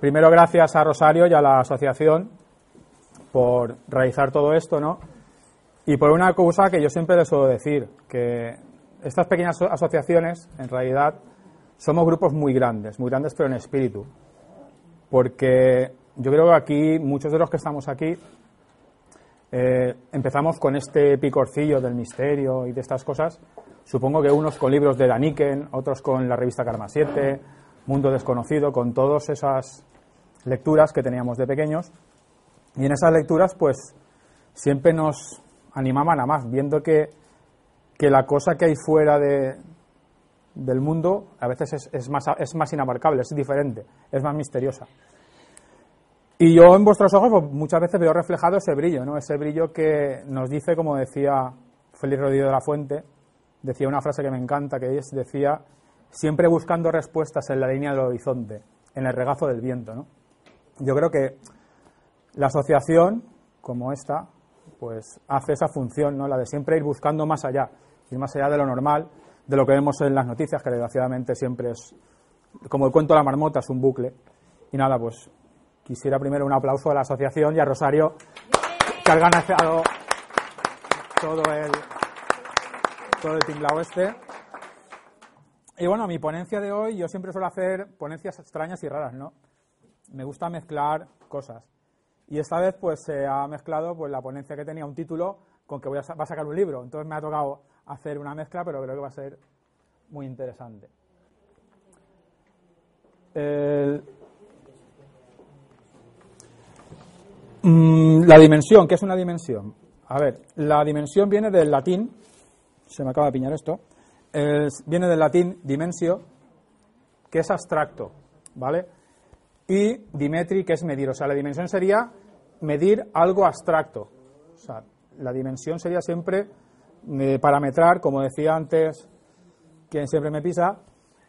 primero, gracias a Rosario y a la asociación por realizar todo esto, ¿no? Y por una cosa que yo siempre les suelo decir, que estas pequeñas asociaciones, en realidad, somos grupos muy grandes, muy grandes pero en espíritu. Porque yo creo que aquí, muchos de los que estamos aquí, eh, empezamos con este picorcillo del misterio y de estas cosas. Supongo que unos con libros de Daniken, otros con la revista Karma 7, Mundo Desconocido, con todas esas lecturas que teníamos de pequeños. Y en esas lecturas, pues, siempre nos animaban a más, viendo que, que la cosa que hay fuera de, del mundo a veces es, más, es más inabarcable, es diferente, es más misteriosa. Y yo en vuestros ojos pues, muchas veces veo reflejado ese brillo, ¿no? Ese brillo que nos dice, como decía Félix Rodríguez de la Fuente, decía una frase que me encanta, que es, decía, siempre buscando respuestas en la línea del horizonte, en el regazo del viento, ¿no? Yo creo que la asociación, como esta, pues hace esa función, ¿no? La de siempre ir buscando más allá, ir más allá de lo normal, de lo que vemos en las noticias, que desgraciadamente siempre es, como el cuento de la marmota, es un bucle. Y nada, pues Quisiera primero un aplauso a la asociación y a Rosario, que ha organizado todo el, todo el tinglao este. Y bueno, mi ponencia de hoy, yo siempre suelo hacer ponencias extrañas y raras, ¿no? Me gusta mezclar cosas. Y esta vez, pues, se ha mezclado pues, la ponencia que tenía un título con que voy a, va a sacar un libro. Entonces me ha tocado hacer una mezcla, pero creo que va a ser muy interesante. Mm, la dimensión, ¿qué es una dimensión? A ver, la dimensión viene del latín, se me acaba de piñar esto, viene del latín dimensio, que es abstracto, ¿vale? Y dimetri, que es medir, o sea, la dimensión sería medir algo abstracto. O sea, la dimensión sería siempre eh, parametrar, como decía antes, quien siempre me pisa,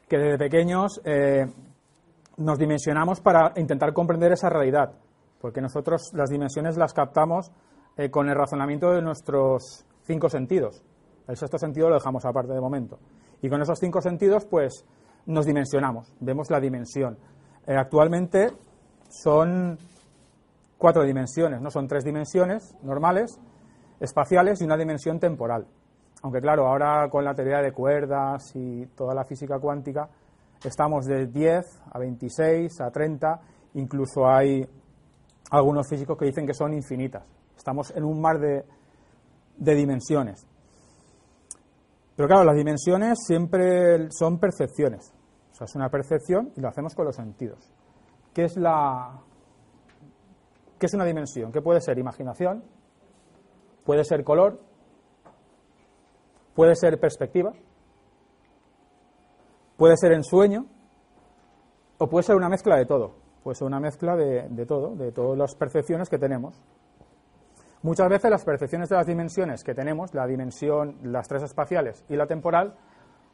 que desde pequeños eh, nos dimensionamos para intentar comprender esa realidad porque nosotros las dimensiones las captamos eh, con el razonamiento de nuestros cinco sentidos. El sexto sentido lo dejamos aparte de momento. Y con esos cinco sentidos, pues nos dimensionamos, vemos la dimensión. Eh, actualmente son cuatro dimensiones, no son tres dimensiones normales, espaciales y una dimensión temporal. Aunque claro, ahora con la teoría de cuerdas y toda la física cuántica, estamos de 10 a 26 a 30, incluso hay algunos físicos que dicen que son infinitas. Estamos en un mar de, dimensiones. Pero claro, las dimensiones siempre son percepciones. O sea, es una percepción y lo hacemos con los sentidos. ¿Qué es la qué es una dimensión? ¿Qué puede ser? Imaginación, puede ser color, puede ser perspectiva, puede ser ensueño o puede ser una mezcla de todo pues una mezcla de, todo, de todas las percepciones que tenemos. Muchas veces las percepciones de las dimensiones que tenemos, la dimensión, las tres espaciales y la temporal,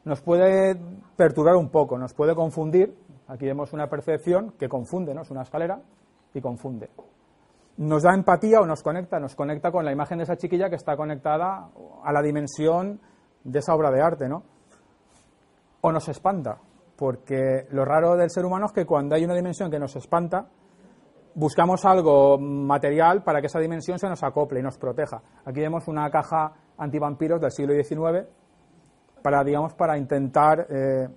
nos puede perturbar un poco, nos puede confundir. Aquí vemos una percepción que confunde, ¿no? Es una escalera y confunde. Nos da empatía o nos conecta, nos conecta con la imagen de esa chiquilla que está conectada a la dimensión de esa obra de arte, ¿no? O nos espanta, porque lo raro del ser humano es que cuando hay una dimensión que nos espanta, buscamos algo material para que esa dimensión se nos acople y nos proteja. Aquí vemos una caja antivampiros del siglo XIX para, digamos, para intentar eh,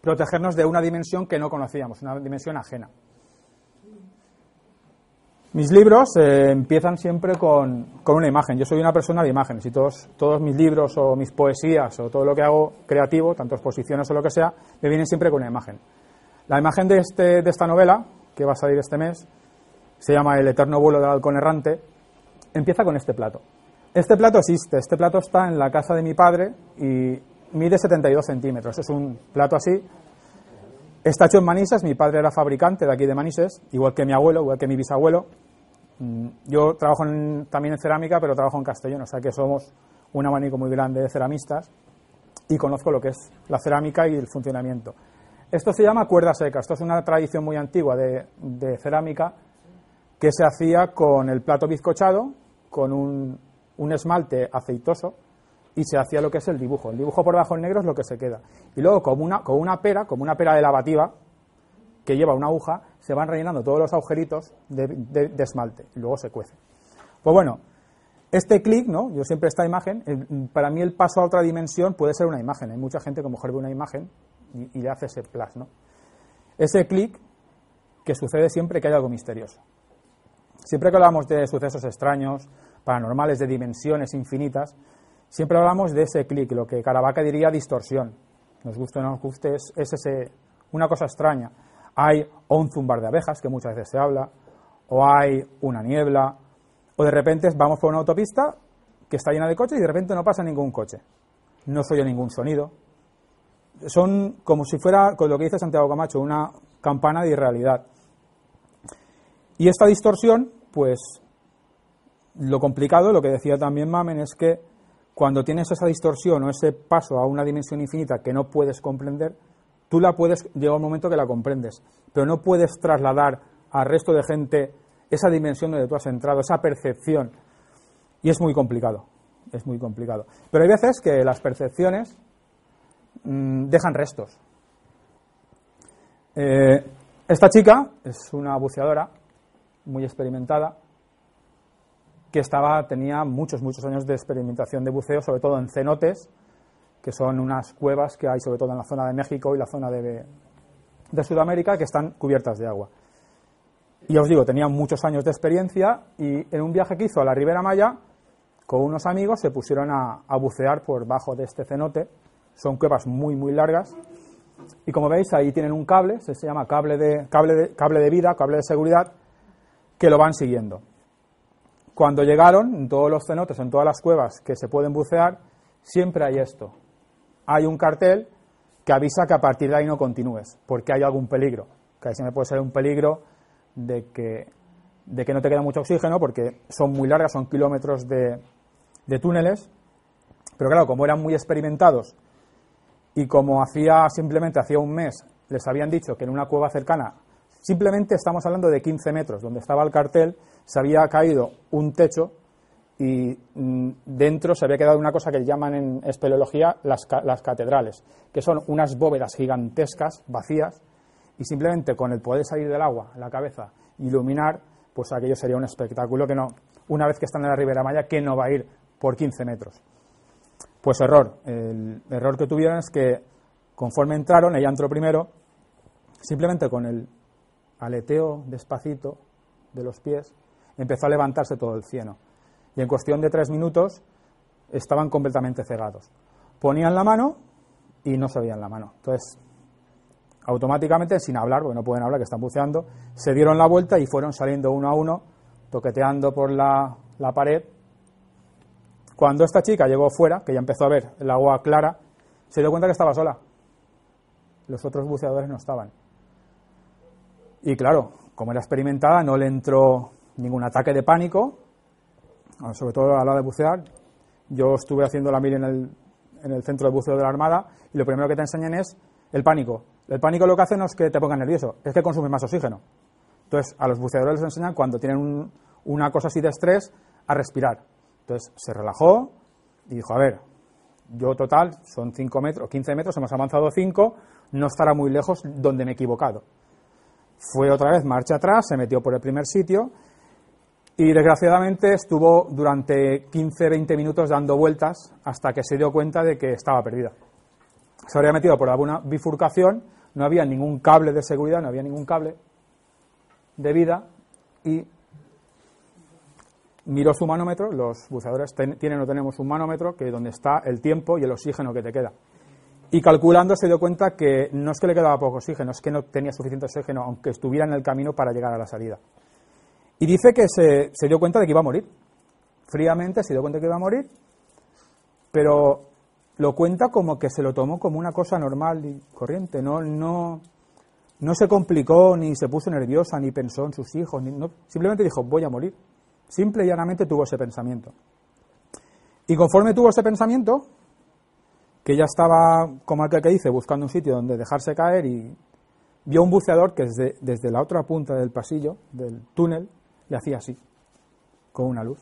protegernos de una dimensión que no conocíamos, una dimensión ajena. Mis libros eh, empiezan siempre con, una imagen. Yo soy una persona de imágenes y todos, todos mis libros o mis poesías o todo lo que hago creativo, tanto exposiciones o lo que sea, me vienen siempre con una imagen. La imagen de, este, de esta novela, que va a salir este mes, se llama El eterno vuelo del halcón errante, empieza con este plato. Este plato existe, este plato está en la casa de mi padre y mide 72 centímetros. Es un plato así. Está hecho en Manises, mi padre era fabricante de aquí de Manises, igual que mi abuelo, igual que mi bisabuelo. Mm, yo trabajo también en cerámica, pero trabajo en Castellón, o sea que somos un abanico muy grande de ceramistas y conozco lo que es la cerámica y el funcionamiento. Esto se llama cuerda seca, esto es una tradición muy antigua de, cerámica que se hacía con el plato bizcochado, con un, esmalte aceitoso y se hacía lo que es el dibujo. El dibujo por debajo en negro es lo que se queda. Y luego con una, pera, como una pera de lavativa, que lleva una aguja, se van rellenando todos los agujeritos de, esmalte y luego se cuece. Pues bueno, este clic, ¿no? Yo siempre esta imagen, para mí el paso a otra dimensión puede ser una imagen. Hay mucha gente que mejor ve una imagen y, le hace ese plus, ¿no? Ese clic que sucede siempre que hay algo misterioso. Siempre que hablamos de sucesos extraños, paranormales, de dimensiones infinitas, siempre hablamos de ese clic, lo que Caravaca diría distorsión. Nos guste o no nos guste, es, ese, una cosa extraña. Hay o un zumbar de abejas, que muchas veces se habla, o hay una niebla, o de repente vamos por una autopista que está llena de coches y de repente no pasa ningún coche. No se oye ningún sonido. Son como si fuera, con lo que dice Santiago Camacho, una campana de irrealidad. Y esta distorsión, pues lo complicado, lo que decía también Mamen, es que cuando tienes esa distorsión o ese paso a una dimensión infinita que no puedes comprender, tú la puedes, llega un momento que la comprendes, pero no puedes trasladar al resto de gente esa dimensión donde tú has entrado, esa percepción. Y es muy complicado, es muy complicado. Pero hay veces que las percepciones mm, dejan restos. Eh, esta chica es una buceadora muy experimentada, que estaba, tenía muchos, muchos años de experimentación de buceo, sobre todo en cenotes, que son unas cuevas que hay sobre todo en la zona de México y la zona de, de Sudamérica que están cubiertas de agua. Y os digo, tenía muchos años de experiencia y en un viaje que hizo a la Ribera Maya, con unos amigos se pusieron a, a bucear por bajo de este cenote. Son cuevas muy, muy largas. Y como veis, ahí tienen un cable, se llama cable de, cable de, cable de vida, cable de seguridad, que lo van siguiendo. Cuando llegaron, en todos los cenotes, en todas las cuevas que se pueden bucear, siempre hay esto. Hay un cartel que avisa que a partir de ahí no continúes, porque hay algún peligro. Que ahí se me puede ser un peligro de que, de que no te queda mucho oxígeno, porque son muy largas, son kilómetros de, de túneles. Pero claro, como eran muy experimentados y como hacía simplemente hacía un mes les habían dicho que en una cueva cercana, simplemente estamos hablando de 15 metros, donde estaba el cartel, se había caído un techo y mm, dentro se había quedado una cosa que llaman en espeleología las, las catedrales, que son unas bóvedas gigantescas, vacías, y simplemente con el poder salir del agua, la cabeza, iluminar, pues aquello sería un espectáculo que no, una vez que están en la Ribera Maya, que no va a ir por 15 metros. Pues error. El error que tuvieron es que conforme entraron, ella entró primero, simplemente con el aleteo despacito de los pies, empezó a levantarse todo el cieno. Y en cuestión de tres minutos estaban completamente cegados. Ponían la mano y no se veían la mano. Entonces, automáticamente, sin hablar, porque no pueden hablar, que están buceando, se dieron la vuelta y fueron saliendo uno a uno, toqueteando por la, la pared. Cuando esta chica llegó fuera, que ya empezó a ver el agua clara, se dio cuenta que estaba sola. Los otros buceadores no estaban. Y claro, como era experimentada, no le entró ningún ataque de pánico, sobre todo a la hora de bucear. Yo estuve haciendo la mil en el, en el centro de buceo de la Armada y lo primero que te enseñan es el pánico. El pánico lo que hace no es que te ponga nervioso, es que consumes más oxígeno. Entonces, a los buceadores les enseñan cuando tienen una cosa así de estrés a respirar. Entonces, se relajó y dijo, a ver, yo total son 5 metros, 15 metros, hemos avanzado 5, no estará muy lejos donde me he equivocado. Fue otra vez marcha atrás, se metió por el primer sitio y desgraciadamente estuvo durante 15-20 minutos dando vueltas hasta que se dio cuenta de que estaba perdida. Se habría metido por alguna bifurcación, no había ningún cable de seguridad, no había ningún cable de vida y miró su manómetro, los buceadores tienen o tenemos un manómetro que donde está el tiempo y el oxígeno que te queda. Y calculando se dio cuenta que no es que le quedaba poco oxígeno, es que no tenía suficiente oxígeno, aunque estuviera en el camino para llegar a la salida. Y dice que se, se dio cuenta de que iba a morir. Fríamente se dio cuenta de que iba a morir, pero lo cuenta como que se lo tomó como una cosa normal y corriente. No, no, no se complicó, ni se puso nerviosa, ni pensó en sus hijos. Ni, no, simplemente dijo, voy a morir. Simple y llanamente tuvo ese pensamiento. Y conforme tuvo ese pensamiento, que ya estaba, como aquel que dice, buscando un sitio donde dejarse caer y vio un buceador que desde, la otra punta del pasillo, del túnel, le hacía así, con una luz.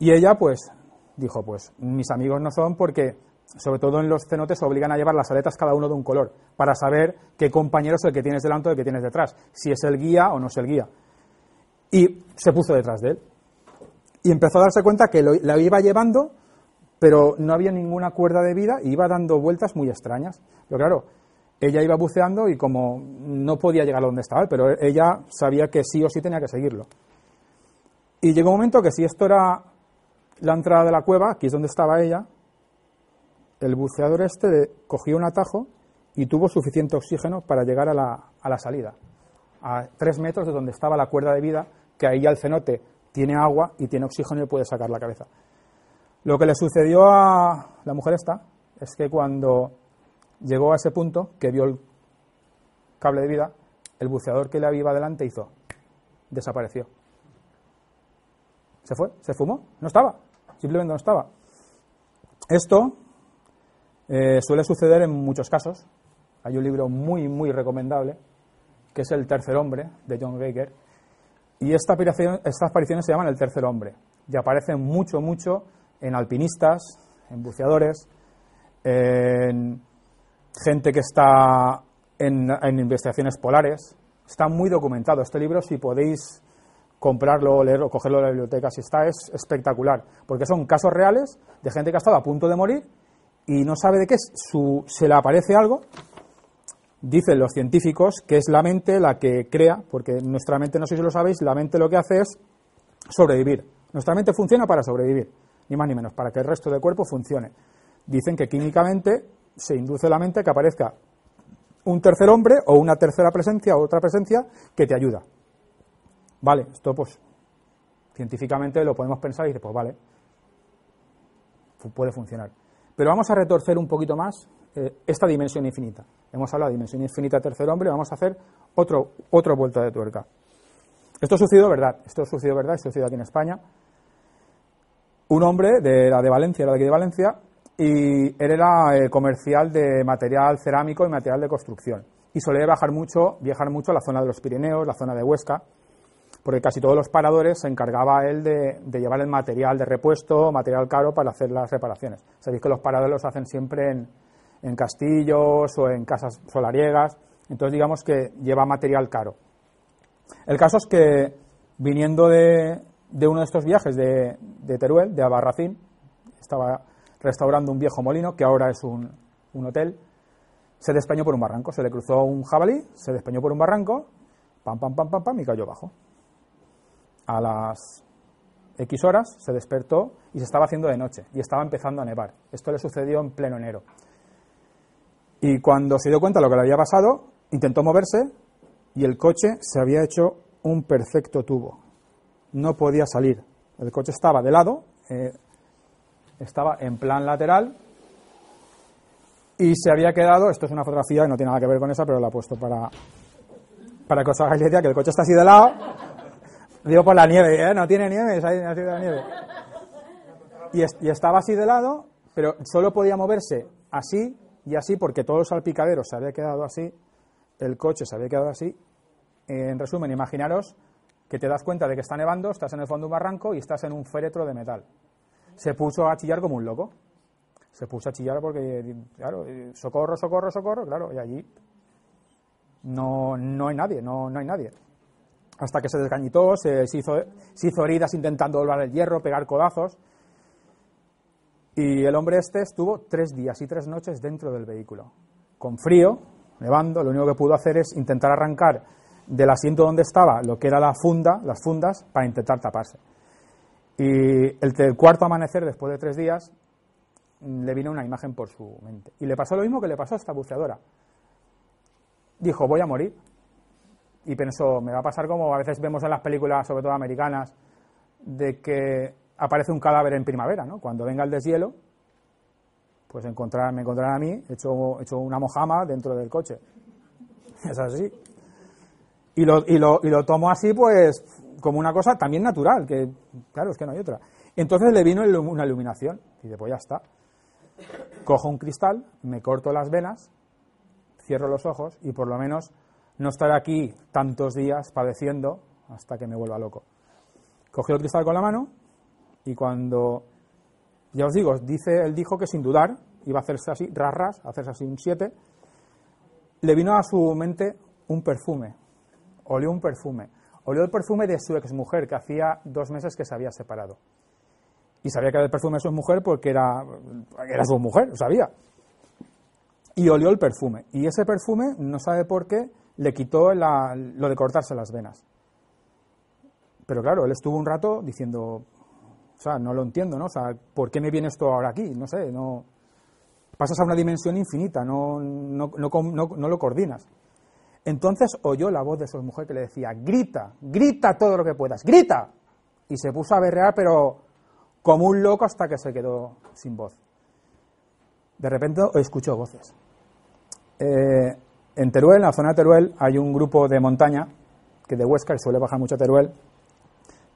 Y ella, pues, dijo, pues, mis amigos no son porque, sobre todo en los cenotes, obligan a llevar las aletas cada uno de un color, para saber qué compañero es el que tienes delante o el que tienes detrás, si es el guía o no es el guía. Y se puso detrás de él. Y empezó a darse cuenta que lo, la iba llevando pero no había ninguna cuerda de vida y iba dando vueltas muy extrañas. Pero claro, ella iba buceando y como no podía llegar a donde estaba pero ella sabía que sí o sí tenía que seguirlo. Y llegó un momento que si esto era la entrada de la cueva, aquí es donde estaba ella, el buceador este cogió un atajo y tuvo suficiente oxígeno para llegar a la, a la salida, a tres metros de donde estaba la cuerda de vida, que ahí ya el cenote tiene agua y tiene oxígeno y puede sacar la cabeza. Lo que le sucedió a la mujer esta es que cuando llegó a ese punto, que vio el cable de vida, el buceador que le iba adelante hizo, desapareció. Se fue, se fumó, no estaba, simplemente no estaba. Esto eh, suele suceder en muchos casos. Hay un libro muy, muy recomendable, que es El tercer hombre, de John Baker, y estas apariciones se llaman El tercer hombre, y aparecen mucho, mucho en alpinistas, en buceadores, en gente que está en, investigaciones polares. Está muy documentado. Este libro, si podéis comprarlo, leerlo, cogerlo de la biblioteca, si está, es espectacular. Porque son casos reales de gente que ha estado a punto de morir y no sabe de qué es. Su, se le aparece algo. Dicen los científicos que es la mente la que crea, porque nuestra mente, no sé si lo sabéis, la mente lo que hace es sobrevivir. Nuestra mente funciona para sobrevivir ni más ni menos, para que el resto del cuerpo funcione. Dicen que químicamente se induce la mente a que aparezca un tercer hombre o una tercera presencia o otra presencia que te ayuda. Vale, esto pues científicamente lo podemos pensar y dice, pues vale, puede funcionar. Pero vamos a retorcer un poquito más eh, esta dimensión infinita. Hemos hablado de dimensión infinita tercer hombre, vamos a hacer otro, otra vuelta de tuerca. Esto sucedió verdad, esto sucedió verdad, esto sucedió aquí en España un hombre de la de Valencia, era de aquí de Valencia, y él era eh, comercial de material cerámico y material de construcción. Y solía bajar mucho, viajar mucho a la zona de los Pirineos, la zona de Huesca, porque casi todos los paradores se encargaba él de, llevar el material de repuesto, material caro para hacer las reparaciones. Sabéis que los paradores los hacen siempre en, en castillos o en casas solariegas, entonces digamos que lleva material caro. El caso es que viniendo de, de uno de estos viajes de, Teruel, de Abarracín, estaba restaurando un viejo molino que ahora es un, hotel, se despeñó por un barranco, se le cruzó un jabalí, se despeñó por un barranco, pam, pam, pam, pam, pam, y cayó abajo. A las X horas se despertó y se estaba haciendo de noche y estaba empezando a nevar. Esto le sucedió en pleno enero. Y cuando se dio cuenta de lo que le había pasado, intentó moverse y el coche se había hecho un perfecto tubo no podía salir. El coche estaba de lado, eh, estaba en plan lateral y se había quedado, esto es una fotografía que no tiene nada que ver con esa, pero la he puesto para, para que os hagáis idea que el coche está así de lado, digo por la nieve, ¿eh? no tiene nieve, es de la nieve. Y estaba así de lado, pero solo podía moverse así y así porque todos los salpicaderos se había quedado así, el coche se había quedado así. En resumen, imaginaros que te das cuenta de que está nevando, estás en el fondo de un barranco y estás en un féretro de metal. Se puso a chillar como un loco. Se puso a chillar porque, claro, eh, socorro, socorro, socorro, claro, y allí no, no hay nadie, no, no hay nadie. Hasta que se desgañitó, se, hizo, se hizo heridas intentando doblar el hierro, pegar codazos. Y el hombre este estuvo tres días y tres noches dentro del vehículo, con frío, nevando. Lo único que pudo hacer es intentar arrancar del asiento donde estaba lo que era la funda, las fundas, para intentar taparse. Y el, cuarto amanecer, después de tres días, mm, le vino una imagen por su mente. Y le pasó lo mismo que le pasó a esta buceadora. Dijo, voy a morir. y pensó, me va a pasar como a veces vemos en las películas, sobre todo americanas, de que aparece un cadáver en primavera, ¿no? Cuando venga el deshielo, pues encontrar, me encontrarán a mí hecho, hecho una mojama dentro del coche. Es así. Y lo, y, lo, y lo tomo así, pues, como una cosa también natural, que, claro, es que no hay otra. Entonces le vino una iluminación, y después ya está. Cojo un cristal, me corto las venas, cierro los ojos y por lo menos no estar aquí tantos días padeciendo hasta que me vuelva loco. Cogió el cristal con la mano y cuando, ya os digo, dice, él dijo que sin dudar iba a hacerse así, ras, ras, hacerse así un 7, le vino a su mente un perfume, olió un perfume, olió el perfume de su exmujer que hacía dos meses que se había separado. Y sabía que era el perfume de su mujer porque era, era su mujer, sabía. Y olió el perfume. Y ese perfume, no sabe por qué, le quitó lo de cortarse las venas. Pero claro, él estuvo un rato diciendo, o sea, no lo entiendo, ¿no? O sea, ¿por qué me viene esto ahora aquí? No sé, no. Pasas a una dimensión infinita, no, no, no lo coordinas. Entonces oyó la voz de su mujer que le decía, grita, grita todo lo que puedas, grita. Y se puso a berrear, pero como un loco hasta que se quedó sin voz. De repente escuchó voces. Eh, en Teruel, en la zona de Teruel, hay un grupo de montaña, que de Huesca, que suele bajar mucho a Teruel,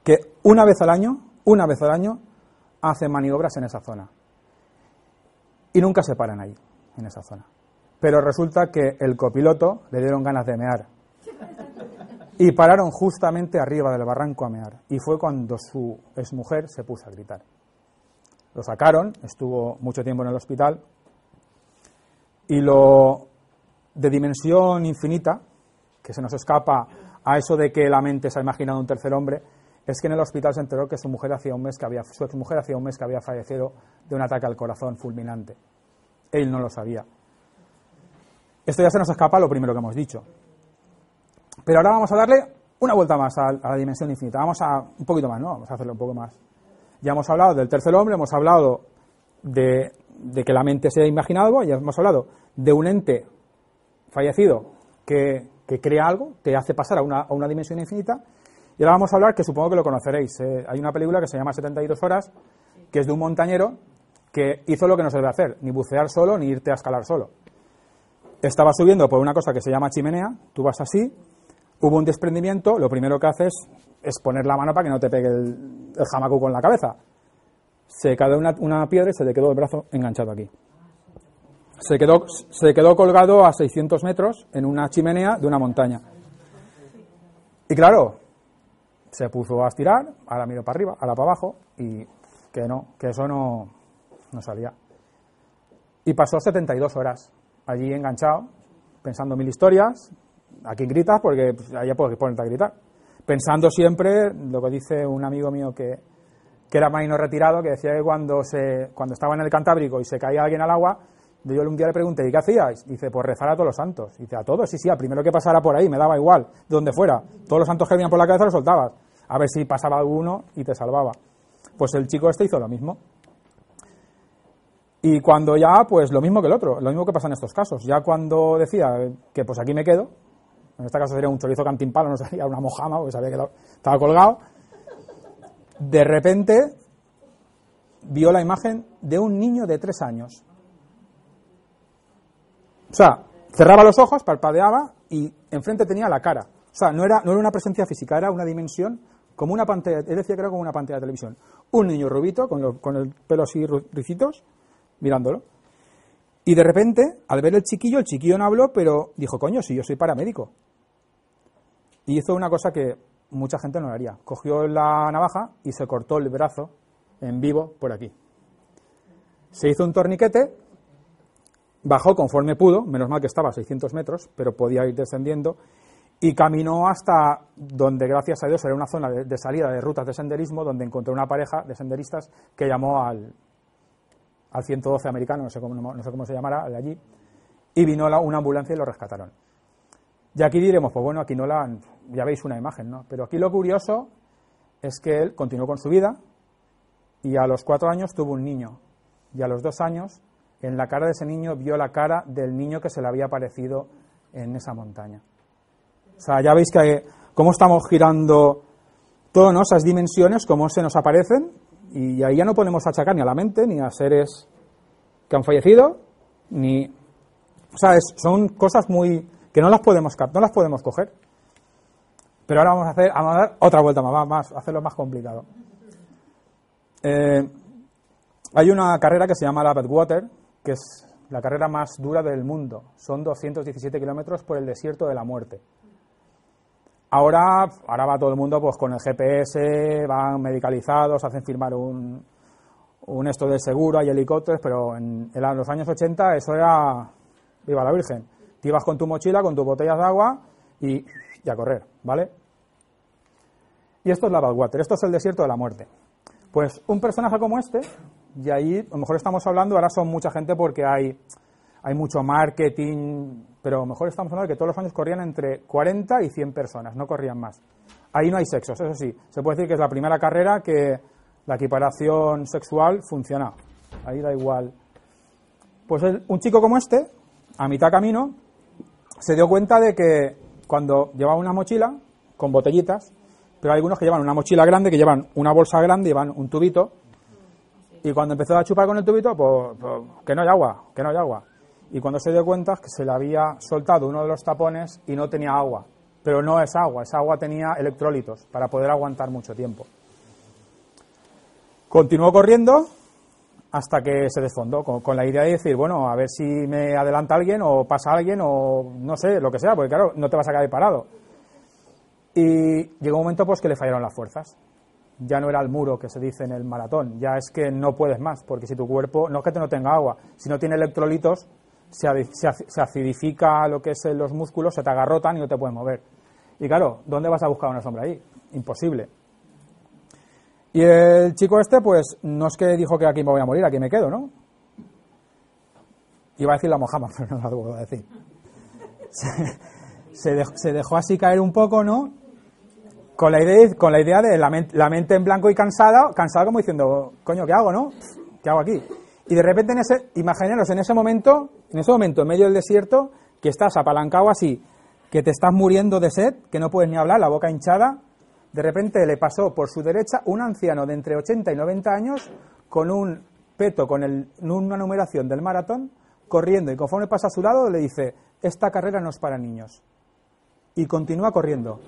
que una vez al año, una vez al año, hacen maniobras en esa zona. Y nunca se paran ahí, en esa zona. Pero resulta que el copiloto le dieron ganas de mear. Y pararon justamente arriba del barranco a mear. Y fue cuando su exmujer se puso a gritar. Lo sacaron, estuvo mucho tiempo en el hospital. Y lo de dimensión infinita, que se nos escapa a eso de que la mente se ha imaginado un tercer hombre, es que en el hospital se enteró que su mujer hacía un mes que había, su exmujer hacía un mes que había fallecido de un ataque al corazón fulminante. Él no lo sabía. Esto ya se nos escapa lo primero que hemos dicho. Pero ahora vamos a darle una vuelta más a, la dimensión infinita. Vamos a un poquito más, ¿no? Vamos a hacerlo un poco más. Ya hemos hablado del tercer hombre, hemos hablado de, que la mente se ha imaginado algo, ya hemos hablado de un ente fallecido que, crea algo, que hace pasar a una, dimensión infinita. Y ahora vamos a hablar, que supongo que lo conoceréis. Eh, hay una película que se llama 72 horas, que es de un montañero que hizo lo que no se debe hacer, ni bucear solo, ni irte a escalar solo. Estaba subiendo por una cosa que se llama chimenea, tú vas así, hubo un desprendimiento, lo primero que haces es poner la mano para que no te pegue el, el jamacu con la cabeza. Se cayó una, una, piedra y se le quedó el brazo enganchado aquí. Se quedó, se quedó colgado a 600 metros en una chimenea de una montaña. Y claro, se puso a estirar, ahora miro para arriba, ahora para abajo, y que no, que eso no, no salía. Y pasó 72 horas allí enganchado, pensando mil historias, aquí gritas porque pues, allá puedes ponerte a gritar. Pensando siempre lo que dice un amigo mío que, que era marino retirado, que decía que cuando, se, cuando estaba en el Cantábrico y se caía alguien al agua, yo un día le pregunté, ¿y qué hacíais? Dice, pues rezar a todos los santos. Dice, ¿a todos? Sí, sí, al primero que pasara por ahí, me daba igual, de donde fuera. Todos los santos que venían por la cabeza los soltabas. A ver si pasaba alguno y te salvaba. Pues el chico este hizo lo mismo. Y cuando ya, pues lo mismo que el otro, lo mismo que pasa en estos casos. Ya cuando decía que pues aquí me quedo, en este caso sería un chorizo cantimpalo, no sería una mojama, porque sabía que estaba colgado. De repente vio la imagen de un niño de tres años. O sea, cerraba los ojos, parpadeaba y enfrente tenía la cara. O sea, no era, no era una presencia física, era una dimensión como una pantalla, él decía que como una pantalla de televisión. Un niño rubito, con, con el pelo así ricitos, mirándolo. Y de repente, al ver el chiquillo, el chiquillo no habló, pero dijo, coño, si yo soy paramédico. Y hizo una cosa que mucha gente no haría. Cogió la navaja y se cortó el brazo en vivo por aquí. Se hizo un torniquete, bajó conforme pudo, menos mal que estaba a 600 metros, pero podía ir descendiendo, y caminó hasta donde, gracias a Dios, era una zona de, salida de rutas de senderismo, donde encontró una pareja de senderistas que llamó al, al 112 americano, no sé cómo, no sé cómo se llamará, de allí, y vino una ambulancia y lo rescataron. Y aquí diremos, pues bueno, aquí no la, ya veis una imagen, ¿no? Pero aquí lo curioso es que él continuó con su vida y a los cuatro años tuvo un niño. Y a los dos años, en la cara de ese niño vio la cara del niño que se le había aparecido en esa montaña. O sea, ya veis que cómo estamos girando todas esas dimensiones, cómo se nos aparecen, y ahí ya no podemos achacar ni a la mente, ni a seres que han fallecido, ni... O sea, son cosas muy... que no las podemos no las podemos coger. Pero ahora vamos a hacer, vamos a dar otra vuelta más, más, hacerlo más complicado. Eh, hay una carrera que se llama la Badwater, que es la carrera más dura del mundo. Son 217 kilómetros por el desierto de la muerte. Ahora, ahora va todo el mundo pues con el GPS, van medicalizados, hacen firmar un, un esto de seguro, hay helicópteros, pero en, en, los años 80 eso era viva la Virgen. Te ibas con tu mochila, con tus botellas de agua y, y a correr, ¿vale? Y esto es la Badwater, esto es el desierto de la muerte. Pues un personaje como este, y ahí a lo mejor estamos hablando, ahora son mucha gente porque hay, hay mucho marketing, pero mejor estamos hablando de que todos los años corrían entre 40 y 100 personas, no corrían más. Ahí no hay sexos, eso sí, se puede decir que es la primera carrera que la equiparación sexual funciona. Ahí da igual. Pues un chico como este, a mitad camino, se dio cuenta de que cuando llevaba una mochila con botellitas, pero hay algunos que llevan una mochila grande, que llevan una bolsa grande, llevan un tubito, y cuando empezó a chupar con el tubito, pues, pues, que no hay agua, que no hay agua. Y cuando se dio cuenta que se le había soltado uno de los tapones y no tenía agua. Pero no es agua, esa agua tenía electrolitos para poder aguantar mucho tiempo. Continuó corriendo hasta que se desfondó, con, la idea de decir, bueno, a ver si me adelanta alguien o pasa alguien o no sé, lo que sea, porque claro, no te vas a quedar parado. Y llegó un momento pues que le fallaron las fuerzas. Ya no era el muro que se dice en el maratón, ya es que no puedes más, porque si tu cuerpo, no es que no tenga agua, si no tiene electrolitos, se, acidifica lo que es los músculos, se te agarrotan y no te puedes mover. Y claro, ¿dónde vas a buscar una sombra ahí? Imposible. Y el chico este, pues, no es que dijo que aquí me voy a morir, aquí me quedo, ¿no? Iba a decir la Mohammed, pero no la puedo decir. Se, se dejó así caer un poco, ¿no? con la idea, con la idea de la, mente en blanco y cansada, cansada como diciendo, coño, ¿qué hago, no? ¿Qué hago aquí? Y de repente, en ese, imaginaros en ese momento, en ese momento, en medio del desierto, que estás apalancado así, que te estás muriendo de sed, que no puedes ni hablar, la boca hinchada, de repente le pasó por su derecha un anciano de entre 80 y 90 años con un peto, con el, una numeración del maratón, corriendo y conforme pasa a su lado le dice, esta carrera no es para niños. Y continúa corriendo.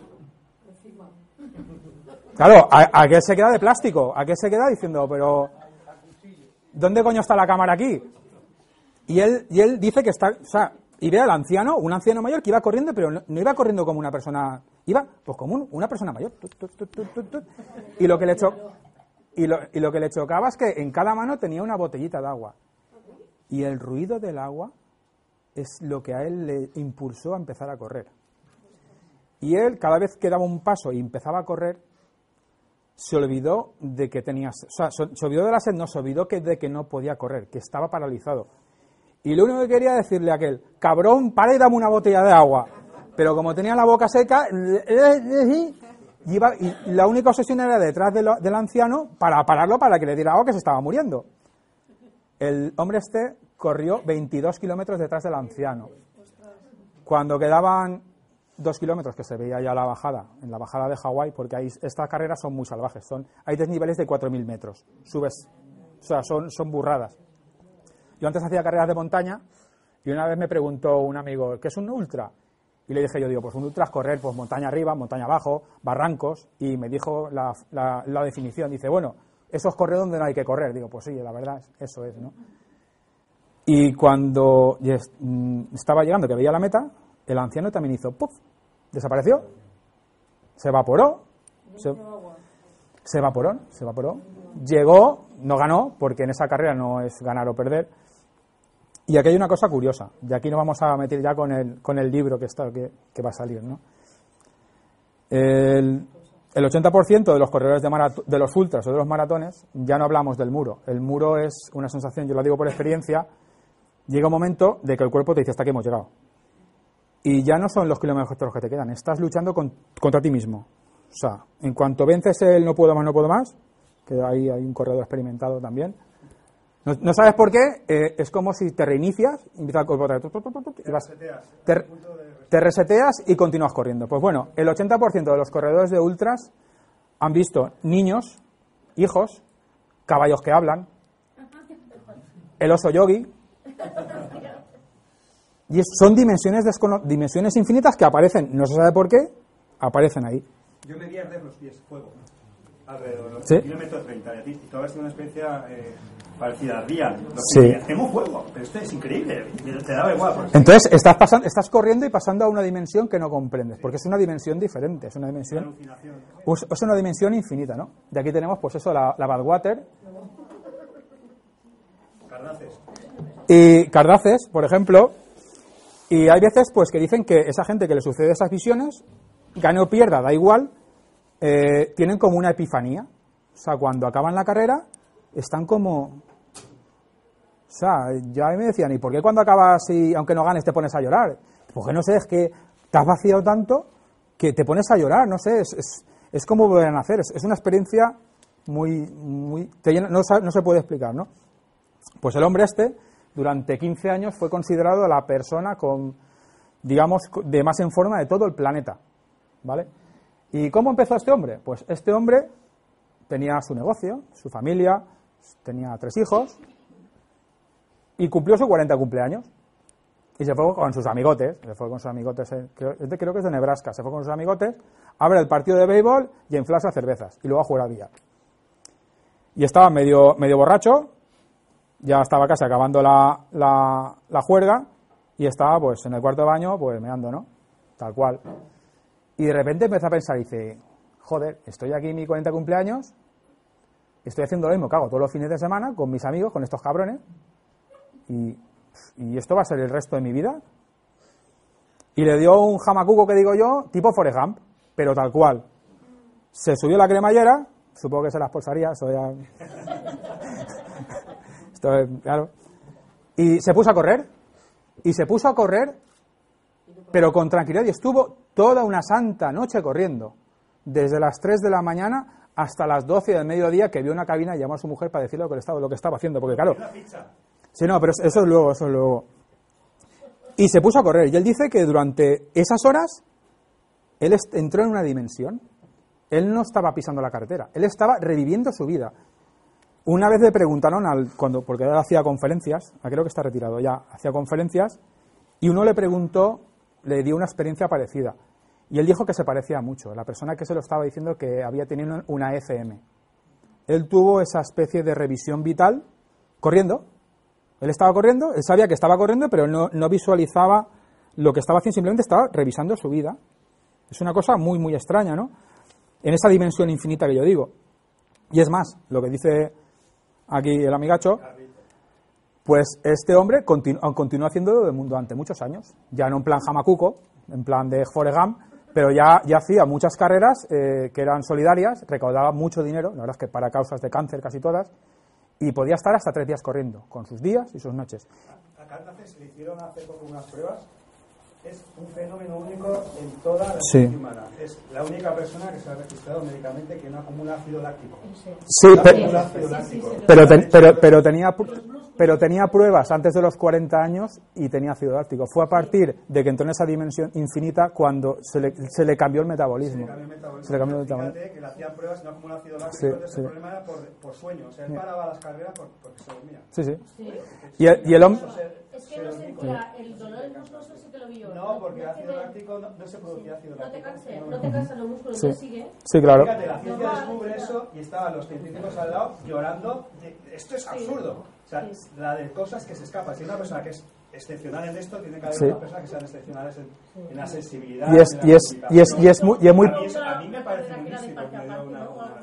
Claro, ¿a, qué se queda de plástico? ¿A qué se queda diciendo, pero ¿dónde coño está la cámara aquí? Y él, y él dice que está, o sea, y ve al anciano, un anciano mayor que iba corriendo, pero no, iba corriendo como una persona, iba pues como una persona mayor. y lo que le y lo, y lo que le chocaba es que en cada mano tenía una botellita de agua. Y el ruido del agua es lo que a él le impulsó a empezar a correr. Y él, cada vez que daba un paso y empezaba a correr, se olvidó de que tenía, o sea, se olvidó de la sed, no, se olvidó que, de que no podía correr, que estaba paralizado. Y lo único que quería decirle a aquel, cabrón, para y dame una botella de agua. Pero como tenía la boca seca, y la única obsesión era detrás del anciano para pararlo para que le diera agua que se estaba muriendo. El hombre este corrió 22 kilómetros detrás del anciano. Cuando quedaban dos kilómetros que se veía ya la bajada, en la bajada de Hawái, porque ahí, estas carreras son muy salvajes, son, hay desniveles de 4.000 metros, subes, o sea, son burradas. Yo antes hacía carreras de montaña y una vez me preguntó un amigo, ¿qué es un ultra? Y le dije yo, digo, pues un ultra es correr pues montaña arriba, montaña abajo, barrancos, y me dijo la, definición, dice, bueno, eso es correr donde no hay que correr. Digo, pues sí, la verdad, eso es, ¿no? Y cuando mm, estaba llegando, que veía la meta, el anciano también hizo ¡puf! Desapareció. Se evaporó. Se, evaporó, se evaporó. Llegó, no ganó, porque en esa carrera no es ganar o perder. Y aquí hay una cosa curiosa, y aquí nos vamos a meter ya con el, con el libro que, está, que, va a salir. ¿no? El, el 80% de los corredores de, de los ultras o de los maratones ya no hablamos del muro. El muro es una sensación, yo lo digo por experiencia, llega un momento de que el cuerpo te dice hasta aquí hemos llegado. Y ya no son los kilómetros que te quedan, estás luchando contra ti mismo. O sea, en cuanto vences el no puedo más, no puedo más, que ahí hay un corredor experimentado también, no, sabes por qué, eh, es como si te reinicias, empieza a y vas, te reseteas y continúas corriendo. Pues bueno, el 80% de los corredores de ultras han visto niños, hijos, caballos que hablan, el oso yogi. Y son dimensiones, dimensiones infinitas que aparecen, no se sabe por qué, aparecen ahí. Yo me vi arder los pies, fuego, alrededor, ¿Sí? kilómetro 30, y todo ha sido una experiencia eh, parecida a Real. Sí. Hacemos fuego, pero esto es increíble, te daba igual. Entonces estás, pasando, estás corriendo y pasando a una dimensión que no comprendes, porque es una dimensión diferente, es una dimensión, alucinación. es es una dimensión infinita, ¿no? De aquí tenemos, pues eso, la, la Badwater Cardaces. y Cardaces, por ejemplo, y hay veces, pues, que dicen que esa gente que le sucede esas visiones, gane o pierda, da igual, eh, tienen como una epifanía. O sea, cuando acaban la carrera, están como... O sea, ya me decían, ¿y por qué cuando acabas y aunque no ganes te pones a llorar? Porque no sé, es que te has vaciado tanto que te pones a llorar, no sé, es, es, es como volver a nacer, es, una experiencia muy, muy, llena- no, no se puede explicar, ¿no? Pues el hombre este, durante 15 años, fue considerado la persona con, digamos, de más en forma de todo el planeta, ¿vale? ¿Y cómo empezó este hombre? Pues este hombre tenía su negocio, su familia, tenía tres hijos y cumplió su 40 cumpleaños. Y se fue con sus amigotes, se fue con sus amigotes, eh, creo, creo que es de Nebraska, se fue con sus amigotes a ver el partido de béisbol y a inflarse a cervezas y luego a jugar al billar. Y estaba medio, medio borracho, ya estaba casi acabando la, la, la juerga y estaba pues en el cuarto de baño pues meando, ¿no? Tal cual. Y de repente empezó a pensar, dice, joder, estoy aquí en mi 40 cumpleaños, estoy haciendo lo mismo que hago todos los fines de semana con mis amigos, con estos cabrones, y, esto va a ser el resto de mi vida. Y le dio un jamacuco que digo yo, tipo Forrest Gump, pero tal cual. Se subió la cremallera, supongo que se la esposaría, eso ya... Esto es, claro. Y se puso a correr. Y se puso a correr, pero con tranquilidad. Y estuvo toda una santa noche corriendo. Desde las 3 de la mañana hasta las 12 del mediodía, que vio una cabina y llamó a su mujer para decirle lo que, estaba, lo que estaba haciendo. Porque, claro. Sí, no, pero eso es luego, eso es luego. Y se puso a correr. Y él dice que durante esas horas, él entró en una dimensión. Él no estaba pisando la carretera. Él estaba reviviendo su vida. Una vez le preguntaron, al, cuando, porque él hacía conferencias, creo que está retirado ya, hacía conferencias, y uno le preguntó, le dio una experiencia parecida. Y él dijo que se parecía mucho. La persona que se lo estaba diciendo que había tenido una- FM. Él tuvo esa especie de revisión vital corriendo. Él estaba corriendo, él sabía que estaba corriendo, pero no, no visualizaba lo que estaba haciendo, simplemente estaba revisando su vida. Es una cosa muy, muy extraña, ¿no? En esa dimensión infinita que yo digo. Y es más, lo que dice aquí el amigacho, pues este hombre continu- continuó haciéndolo del mundo durante muchos años. Ya no en plan jamacuco, en plan de Forrest Gump, pero ya, ya hacía muchas carreras eh, que eran solidarias, recaudaba mucho dinero, la verdad es que para causas de cáncer casi todas, y podía estar hasta tres días corriendo, con sus días y sus noches. A Cardaces le hicieron hace poco unas pruebas. Es un fenómeno único en toda la Sí. humana. Es la única persona que se ha registrado médicamente que no acumula ácido láctico. Sí, ácido láctico. pero, ten- pero, pero, tenía, pero tenía pruebas antes de los 40 años y tenía ácido láctico. Fue a partir de que entró en esa dimensión infinita cuando se le, se le cambió el metabolismo. Se le cambió el metabolismo. Fíjate que le hacían pruebas y no acumula ácido láctico, Sí, entonces sí. el problema era por, por sueño. O sea, él paraba las carreras por- porque se dormía. Sí, sí. Y el, y el hombre... Es que no sentía el dolor del músculo, eso sí que lo vi yo. No, porque que ácido láctico no, no se producía ácido No te láctico. canses, No, no te cansan los músculos, Sí. te sigue. Sí, claro. Fíjate, la ciencia descubre eso y estaban los científicos al lado llorando. de, Esto es absurdo. O sea, la de cosas que se escapan. Si hay una persona que es excepcional en esto, tiene que haber Sí. una persona que sean excepcionales en, en la sensibilidad. Y es, en la y es, y es, y es muy... Y es muy A mí, a me parece muy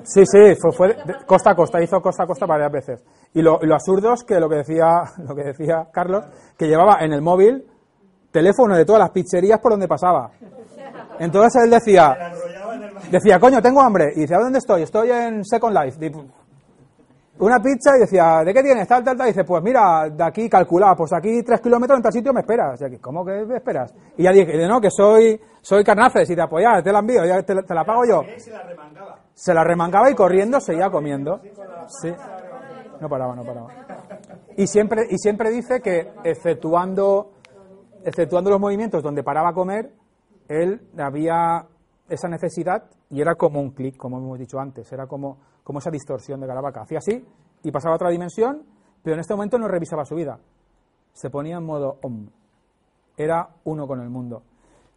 Sí, sí, fue, fue de- costa a costa, hizo costa a costa varias veces. Y lo, y lo absurdo es que lo que decía, lo que decía Carlos, que llevaba en el móvil teléfono de todas las pizzerías por donde pasaba. Entonces él decía, decía, coño, tengo hambre. Y decía, ¿dónde estoy? Estoy en Second Life. Una pizza y decía, ¿de qué tienes? Tal, tal, tal. Y dice, pues mira, de aquí calculado, pues aquí tres kilómetros en tal sitio me esperas. Y aquí, ¿cómo que me esperas? Y ya dije, no, que soy, soy carnaces y te apoyas, te la envío, ya te, la- te la pago yo. Se la remangaba. Se la remangaba y corriendo seguía comiendo. Sí. No paraba, no paraba. Y siempre, y siempre dice que, exceptuando exceptuando los movimientos donde paraba a comer, él había esa necesidad y era como un clic, como hemos dicho antes, era como, como esa distorsión de Caravaca. Hacía así y pasaba a otra dimensión, pero en este momento no revisaba su vida. Se ponía en modo om. Era uno con el mundo.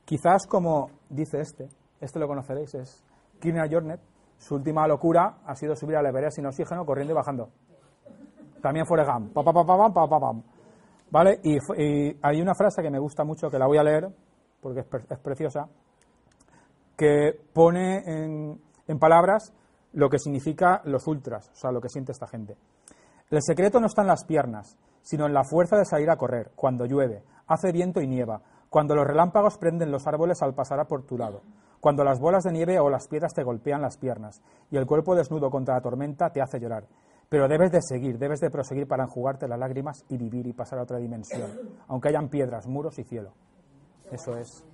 Quizás como dice este, este lo conoceréis, es Kirna Jornet, su última locura ha sido subir a la Everest sin oxígeno corriendo y bajando. También Forrest Gump. Pa, pa, pa, pa, pa, pa, pam. ¿Vale? Y, y, hay una frase que me gusta mucho, que la voy a leer, porque es, es preciosa, que pone en, en palabras lo que significa los ultras, o sea, lo que siente esta gente. El secreto no está en las piernas, sino en la fuerza de salir a correr, cuando llueve, hace viento y nieva, cuando los relámpagos prenden los árboles al pasar por tu lado, cuando las bolas de nieve o las piedras te golpean las piernas y el cuerpo desnudo contra la tormenta te hace llorar. Pero debes de seguir, debes de proseguir para enjugarte las lágrimas y vivir y pasar a otra dimensión, aunque hayan piedras, muros y cielo. Eso es.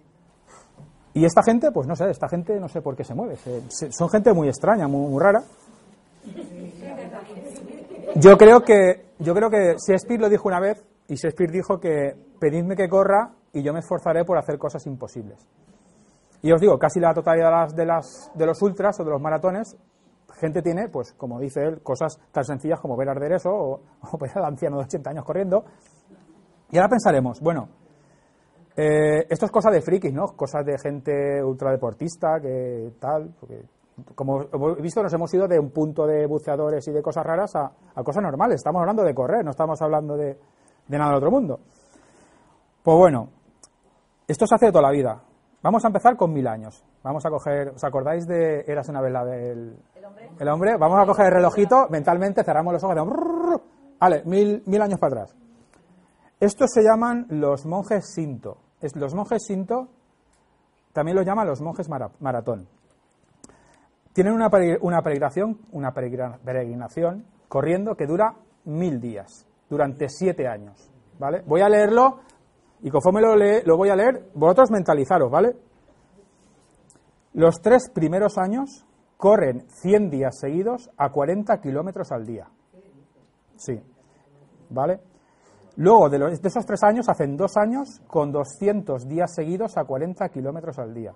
Y esta gente, pues no sé, esta gente no sé por qué se mueve. Se, son gente muy extraña, muy, rara. Yo creo que yo creo que Shakespeare lo dijo una vez y Shakespeare dijo que pedidme que corra y yo me esforzaré por hacer cosas imposibles. Y os digo, casi la totalidad de, las, de, las, de los ultras o de los maratones, gente tiene, pues como dice él, cosas tan sencillas como ver arder eso o ver al anciano de 80 años corriendo. Y ahora pensaremos, bueno, eh, esto es cosa de frikis, ¿no? Cosas de gente ultradeportista, que tal, porque como he visto, nos hemos ido de un punto de buceadores y de cosas raras a, a cosas normales. Estamos hablando de correr, no estamos hablando de, de nada del otro mundo. Pues bueno, esto se hace de toda la vida. Vamos a empezar con mil años. Vamos a coger, ¿os acordáis de Eras una vez la del ¿El hombre? el hombre? Vamos a coger el relojito, mentalmente cerramos los ojos, hacemos, vale, mil, mil años para atrás. Estos se llaman los monjes Sinto. Los monjes Sinto también los llaman los monjes maratón. Tienen una, una peregrinación, una peregrinación corriendo que dura mil días, durante siete años. ¿Vale? Voy a leerlo y conforme lo, lo voy a leer, vosotros mentalizaros, ¿vale? Los tres primeros años corren 100 días seguidos a 40 kilómetros al día. Sí. ¿Vale? Luego, de, los, de, esos tres años, hacen dos años con 200 días seguidos a 40 kilómetros al día.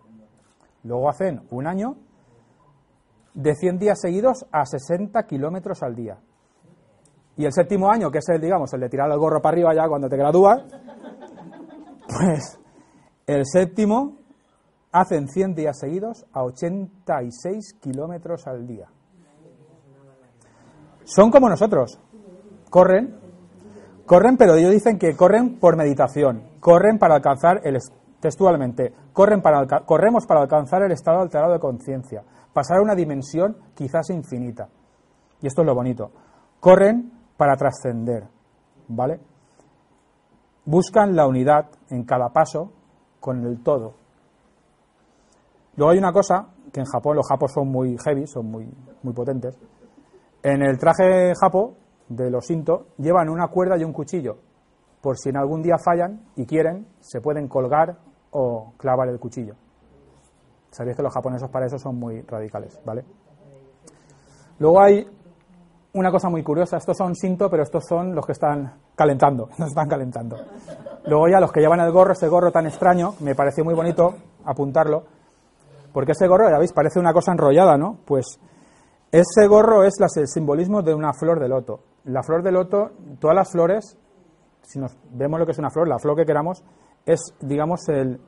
Luego hacen un año de 100 días seguidos a 60 kilómetros al día. Y el séptimo año, que es el, digamos, el de tirar el gorro para arriba ya cuando te gradúas, pues el séptimo hacen 100 días seguidos a 86 kilómetros al día. Son como nosotros. Corren, corren, pero ellos dicen que corren por meditación. Corren para alcanzar el textualmente, corren para, corremos para alcanzar el estado alterado de conciencia, pasar a una dimensión quizás infinita. Y esto es lo bonito. Corren para trascender, ¿vale? Buscan la unidad en cada paso con el todo. Luego hay una cosa que en Japón los japos son muy heavy, son muy, muy potentes. En el traje japo de los Sinto llevan una cuerda y un cuchillo. Por si en algún día fallan y quieren, se pueden colgar o clavar el cuchillo. Sabéis que los japoneses para eso son muy radicales, ¿vale? Luego hay una cosa muy curiosa, estos son Sinto, pero estos son los que están calentando, nos están calentando. Luego ya los que llevan el gorro, ese gorro tan extraño, me pareció muy bonito apuntarlo, porque ese gorro, ya veis, parece una cosa enrollada, ¿no? Pues ese gorro es el simbolismo de una flor de loto. La flor de loto, todas las flores, si nos vemos lo que es una flor, la flor que queramos, es, digamos, el,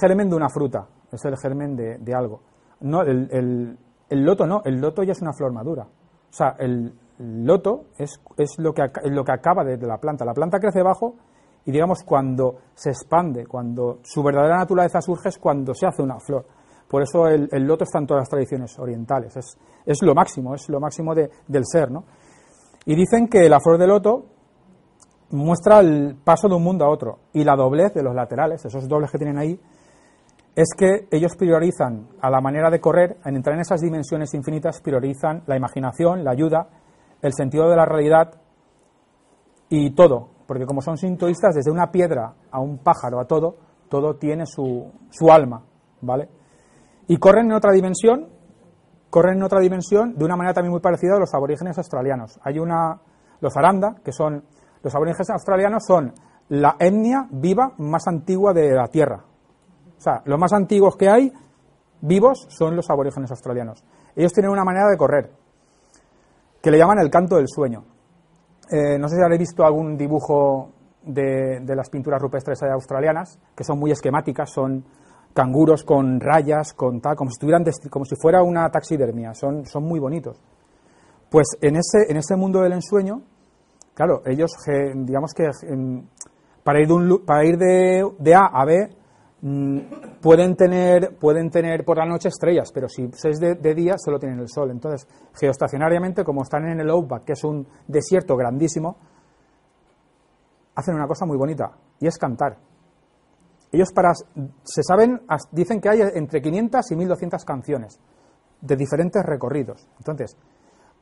germen de una fruta, es el germen de, de algo. No, el, el, loto no, el loto ya es una flor madura. O sea, el loto es, es lo, que, lo que acaba de, la planta. La planta crece bajo y, digamos, cuando se expande, cuando su verdadera naturaleza surge es cuando se hace una flor. Por eso el, loto está en todas las tradiciones orientales. Es, es lo máximo, es lo máximo de, del ser, ¿no? Y dicen que la flor de loto muestra el paso de un mundo a otro. Y la doblez de los laterales, esos dobles que tienen ahí, es que ellos priorizan a la manera de correr, en entrar en esas dimensiones infinitas, priorizan la imaginación, la ayuda, el sentido de la realidad y todo, porque como son sintoístas, desde una piedra a un pájaro, a todo, todo tiene su, su alma, ¿vale? Y corren en otra dimensión, corren en otra dimensión de una manera también muy parecida a los aborígenes australianos. Hay una, los aranda, que son, los aborígenes australianos son la etnia viva más antigua de la Tierra. O sea, los más antiguos que hay vivos son los aborígenes australianos. Ellos tienen una manera de correr que le llaman el canto del sueño. Eh, no sé si habréis visto algún dibujo de, de, las pinturas rupestres australianas, que son muy esquemáticas, son canguros con rayas, con tal, como si, estuvieran como si fuera una taxidermia, son, son muy bonitos. Pues en ese, en ese mundo del ensueño, claro, ellos, digamos que para ir de, un, para ir de A a B, mm, pueden tener, pueden tener por la noche estrellas, pero si es de, de, día solo tienen el sol. Entonces, geoestacionariamente, como están en el Outback, que es un desierto grandísimo, hacen una cosa muy bonita, y es cantar. Ellos para, se saben, dicen que hay entre 500 y 1200 canciones de diferentes recorridos. Entonces,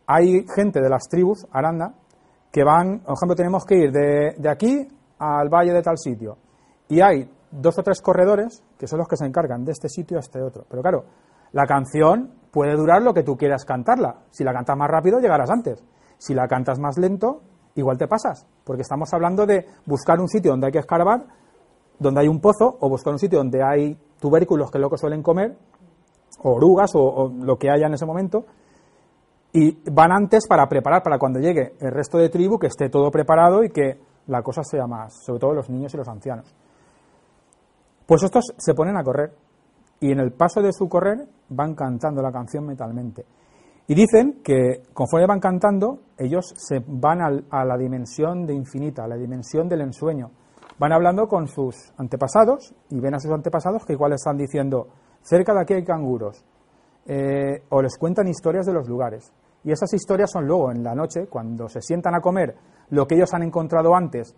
hay gente de las tribus, Aranda, que van, por ejemplo, tenemos que ir de, de aquí al valle de tal sitio. Y hay dos o tres corredores que son los que se encargan de este sitio a este otro. Pero claro, la canción puede durar lo que tú quieras cantarla. Si la cantas más rápido, llegarás antes. Si la cantas más lento, igual te pasas. Porque estamos hablando de buscar un sitio donde hay que escarbar, donde hay un pozo, o buscar un sitio donde hay tubérculos que es lo que suelen comer, o orugas, o, lo que haya en ese momento. Y van antes para preparar, para cuando llegue el resto de tribu, que esté todo preparado y que la cosa sea más, sobre todo los niños y los ancianos. Pues estos se ponen a correr y en el paso de su correr van cantando la canción metalmente. Y dicen que conforme van cantando, ellos se van al, a la dimensión de infinita, a la dimensión del ensueño. Van hablando con sus antepasados y ven a sus antepasados que igual están diciendo, cerca de aquí hay canguros, eh, o les cuentan historias de los lugares. Y esas historias son luego en la noche, cuando se sientan a comer lo que ellos han encontrado antes,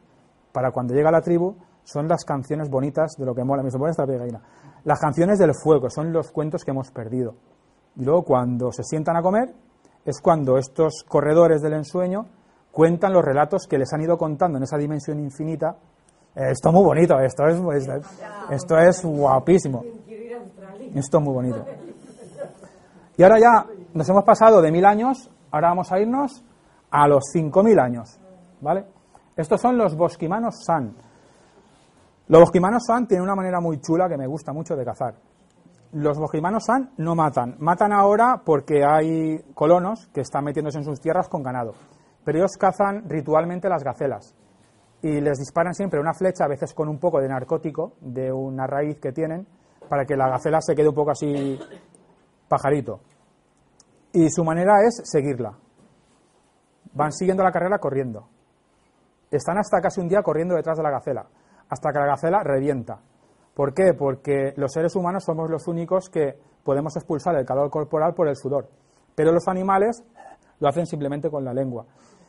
para cuando llega la tribu, son las canciones bonitas de lo que mola. Me supone esta pegaina. Las canciones del fuego son los cuentos que hemos perdido. Y luego cuando se sientan a comer, es cuando estos corredores del ensueño cuentan los relatos que les han ido contando en esa dimensión infinita. Esto es muy bonito, esto es, esto es guapísimo. Esto es muy bonito. Y ahora ya nos hemos pasado de mil años, ahora vamos a irnos a los cinco mil años. ¿Vale? Estos son los bosquimanos san. Los bosquimanos san tienen una manera muy chula que me gusta mucho de cazar. Los bosquimanos san no matan. Matan ahora porque hay colonos que están metiéndose en sus tierras con ganado. Pero ellos cazan ritualmente las gacelas. Y les disparan siempre una flecha, a veces con un poco de narcótico, de una raíz que tienen, para que la gacela se quede un poco así pajarito. Y su manera es seguirla. Van siguiendo la carrera corriendo. Están hasta casi un día corriendo detrás de la gacela, hasta que la gacela revienta. ¿Por qué? Porque los seres humanos somos los únicos que podemos expulsar el calor corporal por el sudor. Pero los animales lo hacen simplemente con la lengua.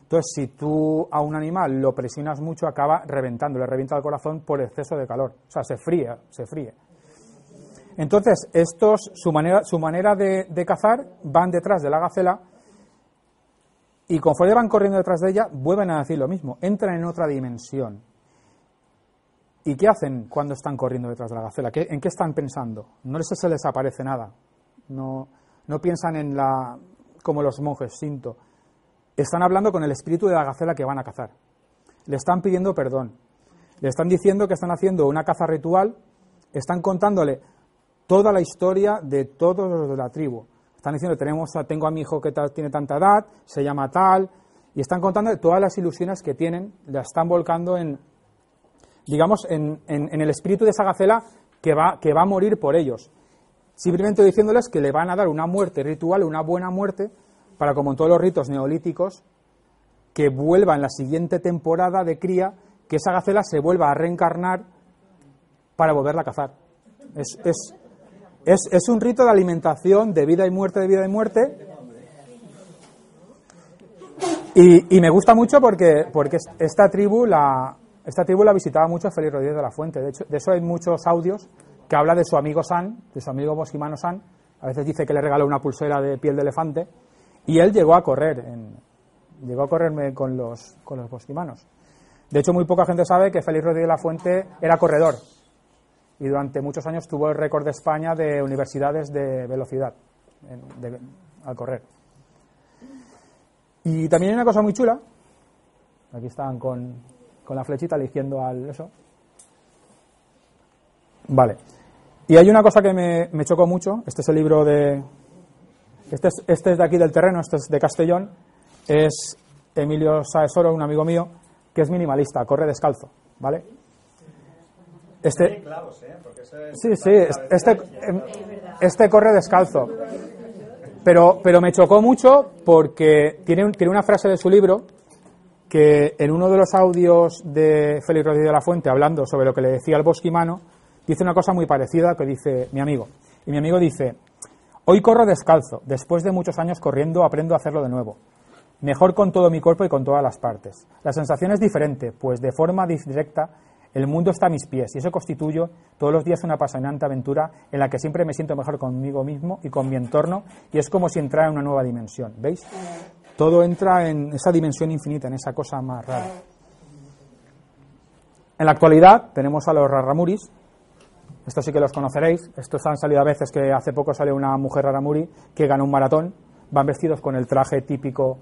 Entonces, si tú a un animal lo presionas mucho, acaba reventando, le revienta el corazón por exceso de calor. O sea, se fríe, se fríe. Entonces, estos, su manera, su manera de, cazar, van detrás de la gacela y conforme van corriendo detrás de ella, vuelven a decir lo mismo, entran en otra dimensión. ¿Y qué hacen cuando están corriendo detrás de la gacela? ¿En qué están pensando? No les se les aparece nada. No, no piensan en la. como los monjes, cinto. Están hablando con el espíritu de la gacela que van a cazar. Le están pidiendo perdón. Le están diciendo que están haciendo una caza ritual. Están contándole toda la historia de todos los de la tribu están diciendo, tenemos, tengo a mi hijo que tiene tanta edad, se llama tal, y están contando todas las ilusiones que tienen, las están volcando en, digamos, en, en, el espíritu de esa gacela que va, que va a morir por ellos. Simplemente diciéndoles que le van a dar una muerte ritual, una buena muerte, para como en todos los ritos neolíticos, que vuelva en la siguiente temporada de cría, que esa gacela se vuelva a reencarnar para volverla a cazar. Es, es, es, es, un rito de alimentación de vida y muerte, de vida y muerte. Y, y me gusta mucho porque, porque esta tribu la, esta tribu la visitaba mucho Félix Rodríguez de la Fuente. De hecho, de eso hay muchos audios que habla de su amigo San, de su amigo bosquimano San. A veces dice que le regaló una pulsera de piel de elefante. Y él llegó a correr, en, llegó a correrme con los, con los. De hecho, muy poca gente sabe que Félix Rodríguez de la Fuente era corredor y durante muchos años tuvo el récord de España de universidades de velocidad de, al correr. Y también hay una cosa muy chula, aquí están con, con la flechita eligiendo al eso. Vale. Y hay una cosa que me, me chocó mucho. Este es el libro de. Este es, este es de aquí del terreno, este es de Castellón. Es Emilio Saesoro, un amigo mío, que es minimalista, corre descalzo. ¿Vale? Este, ¿eh? Sí, sí, este, em, este corre descalzo. Pero, pero me chocó mucho porque tiene, tiene una frase de su libro que en uno de los audios de Félix Rodríguez de la Fuente, hablando sobre lo que le decía el bosquimano, dice una cosa muy parecida que dice mi amigo. Y mi amigo dice, hoy corro descalzo, después de muchos años corriendo aprendo a hacerlo de nuevo. Mejor con todo mi cuerpo y con todas las partes. La sensación es diferente, pues de forma directa el mundo está a mis pies y eso constituye todos los días una apasionante aventura en la que siempre me siento mejor conmigo mismo y con mi entorno y es como si entrara en una nueva dimensión. ¿Veis? Todo entra en esa dimensión infinita, en esa cosa más rara. En la actualidad tenemos a los Raramuris, estos sí que los conoceréis, estos han salido a veces que hace poco salió una mujer Raramuri que ganó un maratón, van vestidos con el traje típico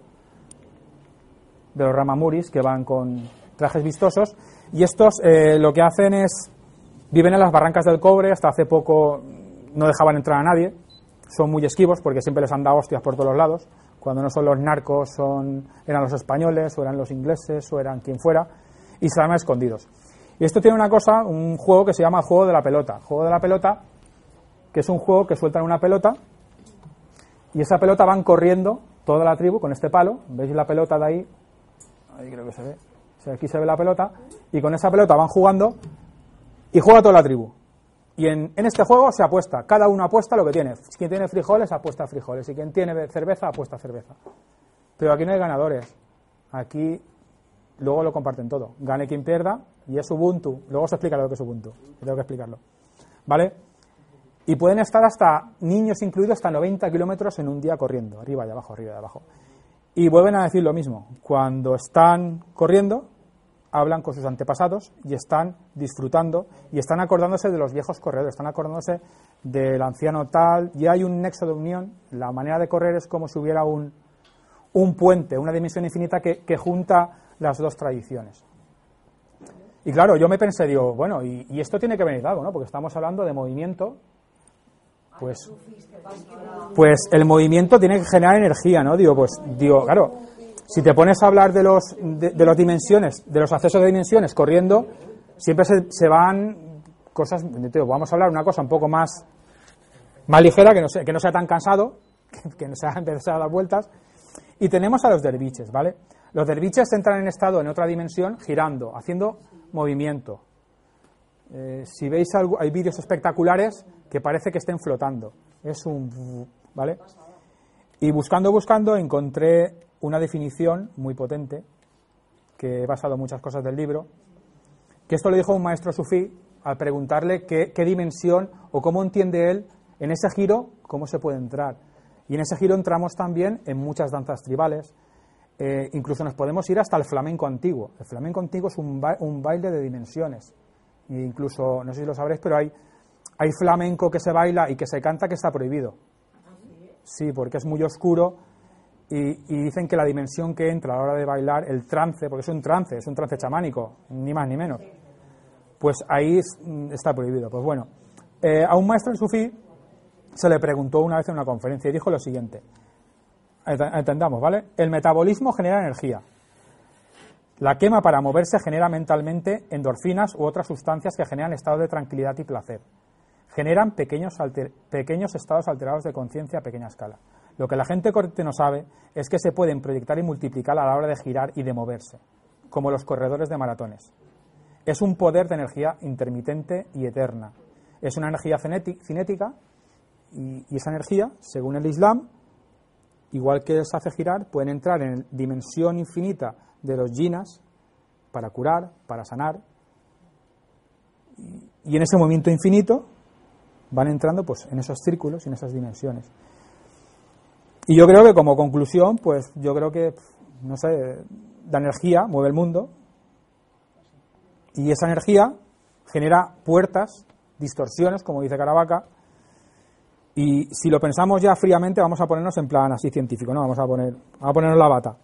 de los Ramamuris, que van con trajes vistosos, y estos eh, lo que hacen es, viven en las barrancas del cobre, hasta hace poco no dejaban entrar a nadie, son muy esquivos porque siempre les han dado hostias por todos los lados, cuando no son los narcos, son, eran los españoles, o eran los ingleses, o eran quien fuera, y se van escondidos. Y esto tiene una cosa, un juego que se llama juego de la pelota. Juego de la pelota, que es un juego que sueltan una pelota y esa pelota van corriendo toda la tribu con este palo. ¿Veis la pelota de ahí? Ahí creo que se ve. Aquí se ve la pelota. Y con esa pelota van jugando y juega toda la tribu. Y en, en este juego se apuesta. Cada uno apuesta lo que tiene. Quien tiene frijoles apuesta frijoles. Y quien tiene cerveza apuesta cerveza. Pero aquí no hay ganadores. Aquí luego lo comparten todo. Gane quien pierda y es Ubuntu. Luego se explica lo que es Ubuntu. Tengo que explicarlo. ¿Vale? Y pueden estar hasta, niños incluidos, hasta 90 kilómetros en un día corriendo, arriba y abajo, arriba y abajo. Y vuelven a decir lo mismo. Cuando están corriendo, hablan con sus antepasados y están disfrutando y están acordándose de los viejos corredores, están acordándose del anciano tal. Y hay un nexo de unión. La manera de correr es como si hubiera un, un puente, una dimensión infinita que junta las dos tradiciones. Y claro, yo me pensé, digo, bueno, y, esto tiene que venir de algo, ¿no? Porque estamos hablando de movimiento, pues, pues el movimiento tiene que generar energía, ¿no? Digo, pues, digo, claro, si te pones a hablar de los de, dimensiones, de los accesos de dimensiones corriendo, siempre se, se van cosas, digo, vamos a hablar una cosa un poco más más ligera, que no sea, que no sea tan cansado, que, que no sea empezar a dar vueltas. Y tenemos a los derviches, ¿vale? Los derviches entran en estado en otra dimensión girando, haciendo movimiento. Eh, si veis algo, hay vídeos espectaculares que parece que estén flotando. Es un... ¿Vale? Y buscando, buscando, encontré una definición muy potente, que he basado muchas cosas del libro, que esto lo dijo un maestro sufí al preguntarle qué, qué dimensión o cómo entiende él en ese giro, cómo se puede entrar. Y en ese giro entramos también en muchas danzas tribales, eh, incluso nos podemos ir hasta el flamenco antiguo. El flamenco antiguo es un, ba un baile de dimensiones. E incluso, no sé si lo sabréis, pero hay, hay flamenco que se baila y que se canta que está prohibido. Sí, porque es muy oscuro y, dicen que la dimensión que entra a la hora de bailar, el trance, porque es un trance, es un trance chamánico, ni más ni menos, pues ahí está prohibido. Pues bueno, eh, a un maestro sufí se le preguntó una vez en una conferencia y dijo lo siguiente, entendamos, ¿vale? El metabolismo genera energía. La quema para moverse genera mentalmente endorfinas u otras sustancias que generan estados de tranquilidad y placer. Generan pequeños, pequeños estados alterados de conciencia a pequeña escala. Lo que la gente corriente no sabe es que se pueden proyectar y multiplicar a la hora de girar y de moverse, como los corredores de maratones. Es un poder de energía intermitente y eterna. Es una energía cinética y, y esa energía, según el Islam, igual que se hace girar, pueden entrar en dimensión infinita de los jinas para curar, para sanar. Y, en ese movimiento infinito van entrando pues en esos círculos y en esas dimensiones. Y yo creo que como conclusión, pues yo creo que, no sé, la energía mueve el mundo y esa energía genera puertas, distorsiones, como dice Caravaca, y si lo pensamos ya fríamente, vamos a ponernos en plan así científico, ¿no? Vamos a poner, vamos a ponernos la bata.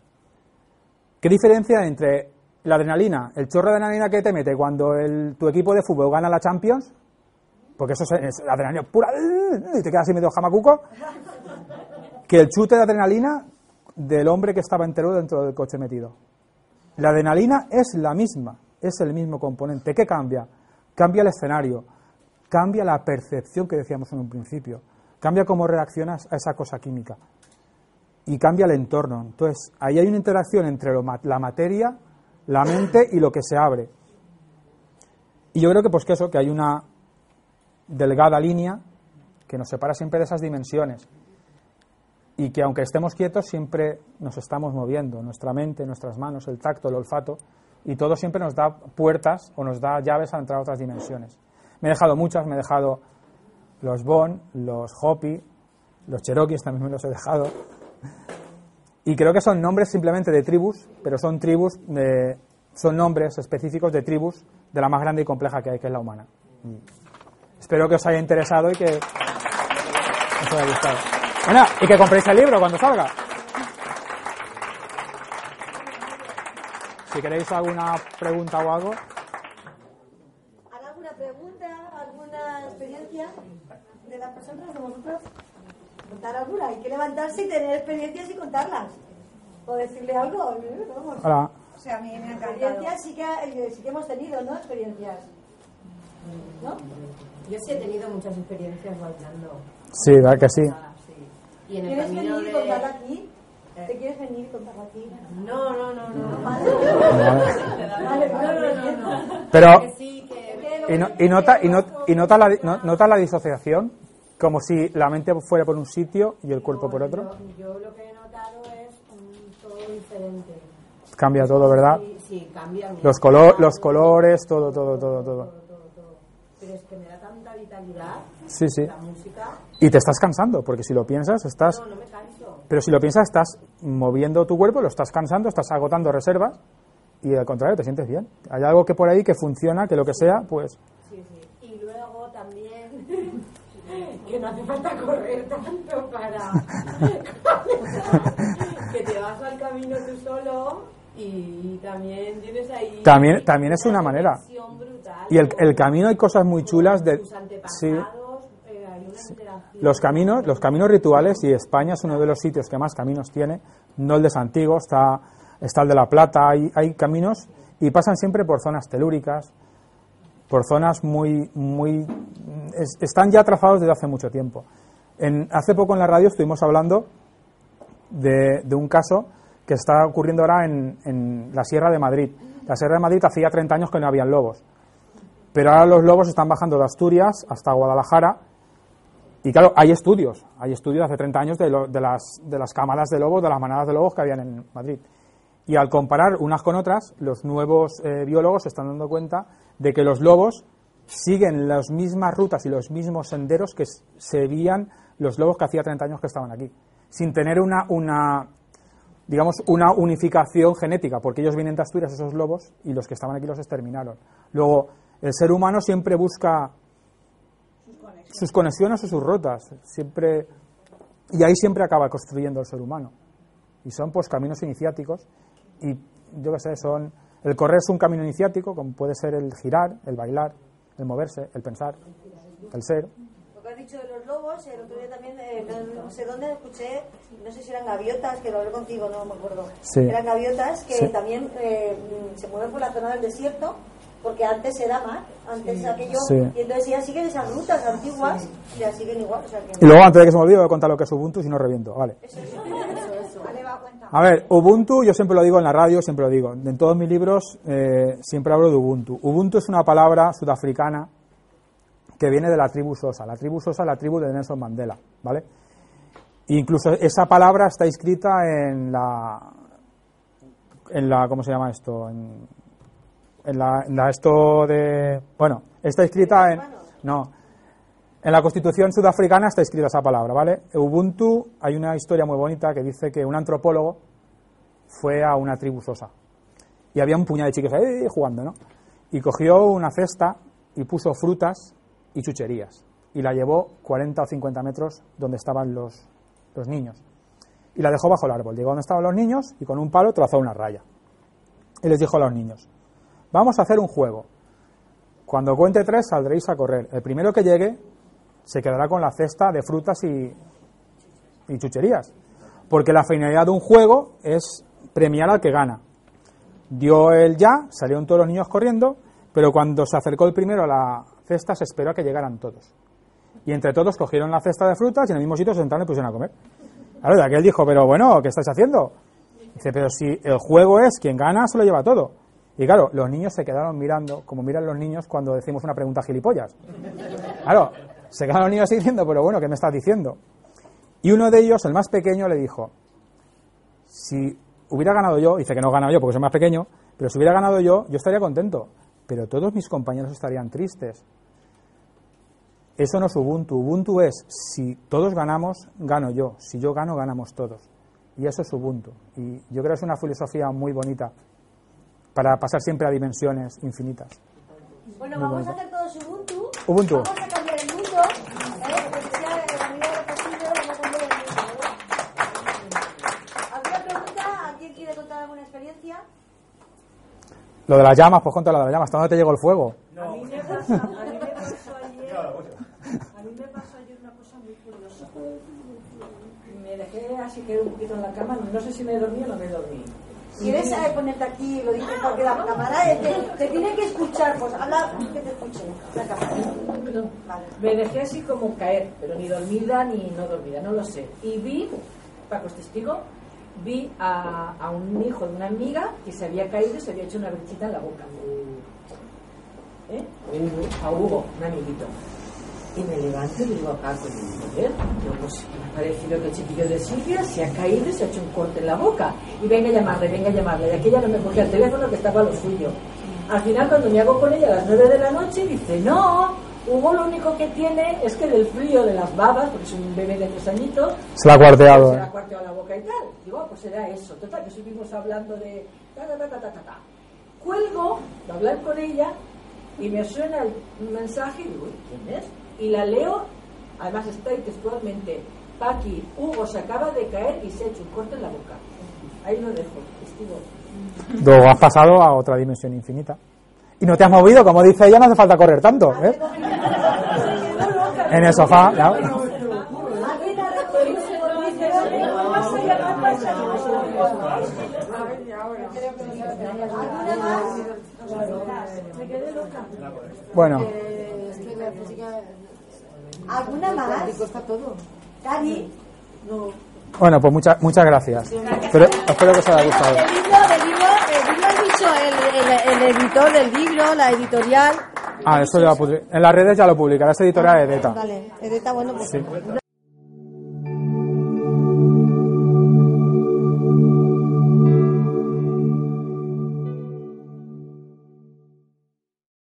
¿Qué diferencia entre la adrenalina, el chorro de adrenalina que te mete cuando el, tu equipo de fútbol gana la Champions, porque eso es, es adrenalina pura, y te quedas así medio jamacuco, que el chute de adrenalina del hombre que estaba entero dentro del coche metido. La adrenalina es la misma, es el mismo componente. ¿Qué cambia? Cambia el escenario, cambia la percepción que decíamos en un principio, cambia cómo reaccionas a esa cosa química y cambia el entorno. Entonces, ahí hay una interacción entre la materia, la mente y lo que se abre. Y yo creo que pues que eso, que hay una delgada línea que nos separa siempre de esas dimensiones y que aunque estemos quietos siempre nos estamos moviendo, nuestra mente, nuestras manos, el tacto, el olfato y todo siempre nos da puertas o nos da llaves a entrar a otras dimensiones. Me he dejado muchas, me he dejado los Bon, los Hopi, los Cherokees también me los he dejado. Y creo que son nombres simplemente de tribus, pero son tribus, de, son nombres específicos de tribus de la más grande y compleja que hay, que es la humana. Espero que os haya interesado y que os haya gustado. Y que compréis el libro cuando salga. Si queréis alguna pregunta o algo. ¿Hay alguna pregunta, alguna experiencia de las personas, de vosotros? Contar alguna. Hay que levantarse y tener experiencias y contarlas. O decirle algo. ¿eh? Vamos. Hola. O sea, a mí me ha. Experiencias sí que, eh, sí que hemos tenido, ¿no? Experiencias. ¿No? Yo sí he tenido muchas experiencias bailando. Sí, ¿verdad que sí? Ah, sí. Y en el ¿Quieres camino venir y de... contarla aquí? ¿Te quieres venir y contarla aquí? No, no, no, no. Vale. Vale, No, no, no. Pero, Que sí, que... ¿y, no- y nota, y no- y nota, la, no- nota la disociación? Como si la mente fuera por un sitio y el cuerpo por otro. Yo, yo lo que he notado es un todo diferente. Cambia todo, ¿verdad? Sí, sí, cambia. Los, colo- vida, los colores, todo, todo, todo, todo. todo, todo. Pero es que me da tanta vitalidad Sí, sí. la música. Y te estás cansando, porque si lo piensas, estás... No, no me canso. Pero si lo piensas, estás moviendo tu cuerpo, lo estás cansando, estás agotando reservas y al contrario, te sientes bien. Hay algo que por ahí que funciona, que lo que sea, pues... Sí, sí. Y luego también que no hace falta correr tanto para que te vas al camino tú solo y también tienes ahí También, también es una manera. conexión brutal Y el, el camino hay cosas muy chulas de... tus Sí, antepasados, eh, hay una interacción. los caminos, los caminos rituales, y España es uno de los sitios que más caminos tiene, no el de Santiago, está, está el de La Plata, hay, hay caminos y pasan siempre por zonas telúricas, por zonas muy, muy, es- están ya trazados desde hace mucho tiempo. En, hace poco en la radio estuvimos hablando de, un caso que está ocurriendo ahora en, la Sierra de Madrid. La Sierra de Madrid hacía 30 años que no habían lobos, pero ahora los lobos están bajando de Asturias hasta Guadalajara y claro, hay estudios, hay estudios de hace 30 años de, de las, de las cámaras de lobos, de las manadas de lobos que habían en Madrid. Y al comparar unas con otras, los nuevos eh, biólogos se están dando cuenta de que los lobos siguen las mismas rutas y los mismos senderos que seguían los lobos que hacía 30 años que estaban aquí, sin tener una, una digamos, una unificación genética, porque ellos vienen de Asturias, esos lobos, y los que estaban aquí los exterminaron. Luego, el ser humano siempre busca sus conexiones o sus rotas, siempre, y ahí siempre acaba construyendo el ser humano. Y son pues caminos iniciáticos, y yo qué sé, son, el correr es un camino iniciático, como puede ser el girar, el bailar, el moverse, el pensar, el ser. Lo que has dicho de los lobos, el otro día también, eh, no, no sé dónde escuché, no sé si eran gaviotas, que lo hablé contigo, no me acuerdo. Sí. Eran gaviotas que Sí. también eh, se mueven por la zona del desierto, porque antes era mar, antes aquello, Sí. y entonces ya siguen esas rutas antiguas, y las siguen igual. O sea que, Y luego, antes de que se me olvide, voy a contar lo que es Ubuntu, si no reviento. Vale. A ver, Ubuntu, yo siempre lo digo en la radio, siempre lo digo. En todos mis libros eh, siempre hablo de Ubuntu. Ubuntu es una palabra sudafricana que viene de la tribu Sosa. La tribu Sosa es la tribu de Nelson Mandela, ¿vale? Incluso esa palabra está escrita en la, en la, ¿cómo se llama esto? En, en la, en la esto de, bueno, está escrita en, no, en la Constitución sudafricana está escrita esa palabra, ¿vale? Ubuntu, hay una historia muy bonita que dice que un antropólogo fue a una tribu sosa y había un puñado de chicos ahí jugando, ¿no? Y cogió una cesta y puso frutas y chucherías y la llevó 40 o 50 metros donde estaban los, los niños y la dejó bajo el árbol. Llegó donde estaban los niños y con un palo trazó una raya. y les dijo a los niños, vamos a hacer un juego. Cuando cuente tres saldréis a correr. El primero que llegue se quedará con la cesta de frutas y, y chucherías. Porque la finalidad de un juego es premiar al que gana. Dio el ya, salieron todos los niños corriendo, pero cuando se acercó el primero a la cesta se esperó a que llegaran todos. Y entre todos cogieron la cesta de frutas y en el mismo sitio se sentaron y pusieron a comer. Claro, de aquel dijo, pero bueno, ¿qué estáis haciendo? Dice, pero si el juego es quien gana, se lo lleva todo. Y claro, los niños se quedaron mirando, como miran los niños cuando decimos una pregunta gilipollas. Claro, se quedaron los niños diciendo, pero bueno, ¿qué me estás diciendo? Y uno de ellos, el más pequeño, le dijo, si hubiera ganado yo, dice que no he ganado yo porque soy más pequeño, pero si hubiera ganado yo, yo estaría contento, pero todos mis compañeros estarían tristes. Eso no es Ubuntu. Ubuntu es, si todos ganamos, gano yo. Si yo gano, ganamos todos. Y eso es Ubuntu. Y yo creo que es una filosofía muy bonita para pasar siempre a dimensiones infinitas. Bueno, Muy vamos a hacer todos Ubuntu. Ubuntu. Vamos a ¿eh? ¿Alguna pregunta? ¿Alguien quiere contar alguna experiencia? Lo de las llamas, pues contra lo de las llamas. ¿Hasta dónde te llegó el fuego? A mí me pasó, a mí me pasó ayer, a mí me pasó ayer una cosa muy curiosa. Me dejé así que un poquito en la cama, no sé si me dormí o no me dormí. ¿Quieres ponerte aquí? Lo dices porque la cámara te, te tiene que escuchar. Pues habla que te escuche la cámara. Vale. Me dejé así como caer, pero ni dormida ni no dormida, no lo sé. Y vi, Paco es testigo, vi a, a un hijo de una amiga que se había caído y se había hecho una brechita en la boca. ¿Eh? A Hugo, un amiguito. Y me levanto y le digo a Paco, y digo, yo pues me ha parecido que el chiquillo de Silvia se ha caído y se ha hecho un corte en la boca. Y venga a llamarle, venga a llamarle. Y aquella no me cogía el teléfono que estaba a lo suyo. Al final, cuando me hago con ella a las 9 de la noche, dice, no, Hugo lo único que tiene es que del frío de las babas, porque es un bebé de tres añitos, Se la ha cuarteado. se ¿eh? le ha cuarteado la boca y tal. Digo, ah, pues era eso. Total, que seguimos hablando de ta, ta, ta, ta, ta, ta, ta. Cuelgo de hablar con ella y me suena el- mensaje y digo, "Uy, ¿quién es? Y la leo, además está textualmente, Paqui, Hugo se acaba de caer y se ha hecho un corte en la boca. Ahí lo dejo, testigo. Luego has pasado a otra dimensión infinita. Y no te has movido, como dice ella, no hace falta correr tanto. ¿eh? En el sofá. ya. ¿Alguien ha reconocido lo que dice? ¿Alguna más? Me quedé loca. Bueno, Es que la física ¿Alguna más? está todo. Cari. bueno, pues muchas muchas gracias. Pero espero que os haya gustado. El libro, el libro, el libro has dicho, el, el, el editor del libro, la editorial. Ah, eso ya lo En las redes ya lo publicará esa editorial de Edeta. Vale, Edeta, bueno, pues. Sí.